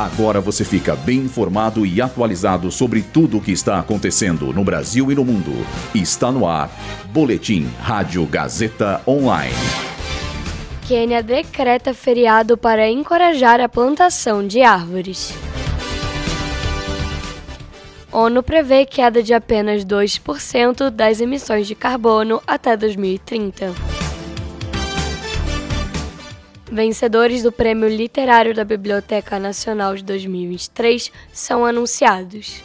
Agora você fica bem informado e atualizado sobre tudo o que está acontecendo no Brasil e no mundo. Está no ar. Boletim Rádio Gazeta Online. Quênia decreta feriado para encorajar a plantação de árvores. ONU prevê queda de apenas 2% das emissões de carbono até 2030. Vencedores do Prêmio Literário da Biblioteca Nacional de 2023 são anunciados.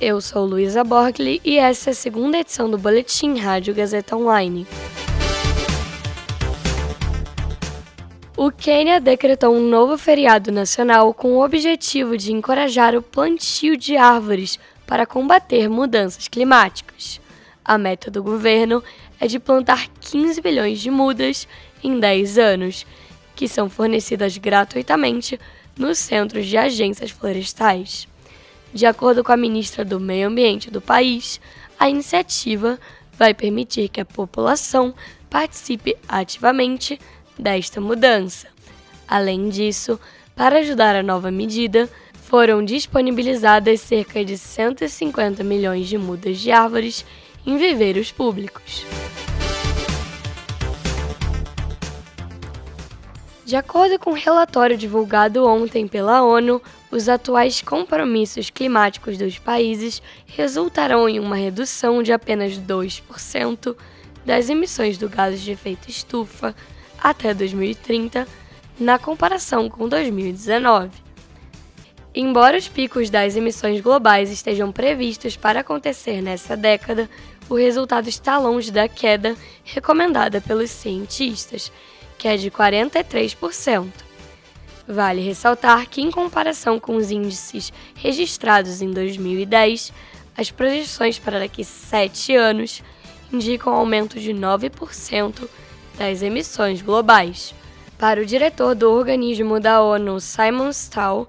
Eu sou Luísa Borgli e essa é a segunda edição do Boletim Rádio Gazeta Online. O Quênia decretou um novo feriado nacional com o objetivo de encorajar o plantio de árvores para combater mudanças climáticas. A meta do governo é de plantar 15 bilhões de mudas em 10 anos, que são fornecidas gratuitamente nos centros de agências florestais. De acordo com a ministra do Meio Ambiente do país, a iniciativa vai permitir que a população participe ativamente desta mudança. Além disso, para ajudar a nova medida, foram disponibilizadas cerca de 150 milhões de mudas de árvores em viveiros públicos. De acordo com o um relatório divulgado ontem pela ONU, os atuais compromissos climáticos dos países resultarão em uma redução de apenas 2% das emissões do gás de efeito estufa até 2030, na comparação com 2019. Embora os picos das emissões globais estejam previstos para acontecer nessa década, o resultado está longe da queda recomendada pelos cientistas, que é de 43%. Vale ressaltar que, em comparação com os índices registrados em 2010, as projeções para daqui sete anos indicam um aumento de 9% das emissões globais. Para o diretor do organismo da ONU, Simon Stahl,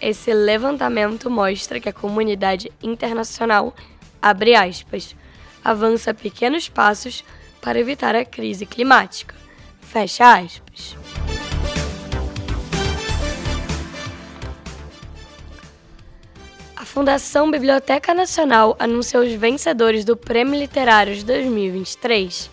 esse levantamento mostra que a comunidade internacional, abre aspas, avança pequenos passos para evitar a crise climática. Fecha aspas. A Fundação Biblioteca Nacional anunciou os vencedores do Prêmio Literário de 2023.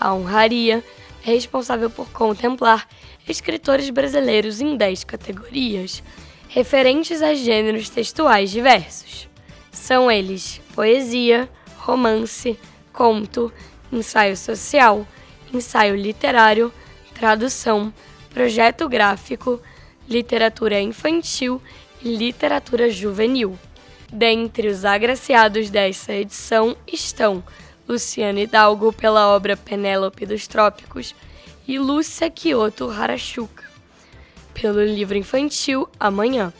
A honraria é responsável por contemplar escritores brasileiros em 10 categorias, referentes a gêneros textuais diversos. São eles poesia, romance, conto, ensaio social, ensaio literário, tradução, projeto gráfico, literatura infantil e literatura juvenil. Dentre os agraciados dessa edição estão Luciana Hidalgo pela obra Penélope dos Trópicos e Lúcia Kyoto Harachuka pelo livro infantil Amanhã.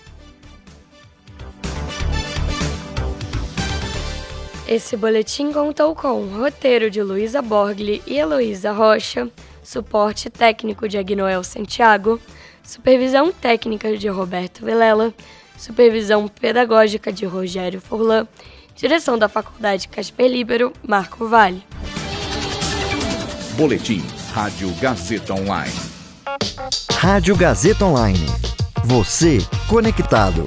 Esse boletim contou com o roteiro de Luísa Borgli e Heloísa Rocha, suporte técnico de Agnoel Santiago, supervisão técnica de Roberto Vilela, supervisão pedagógica de Rogério Furlan, direção da Faculdade Casper Libero, Marco Vale. Boletim Rádio Gazeta Online. Rádio Gazeta Online. Você conectado.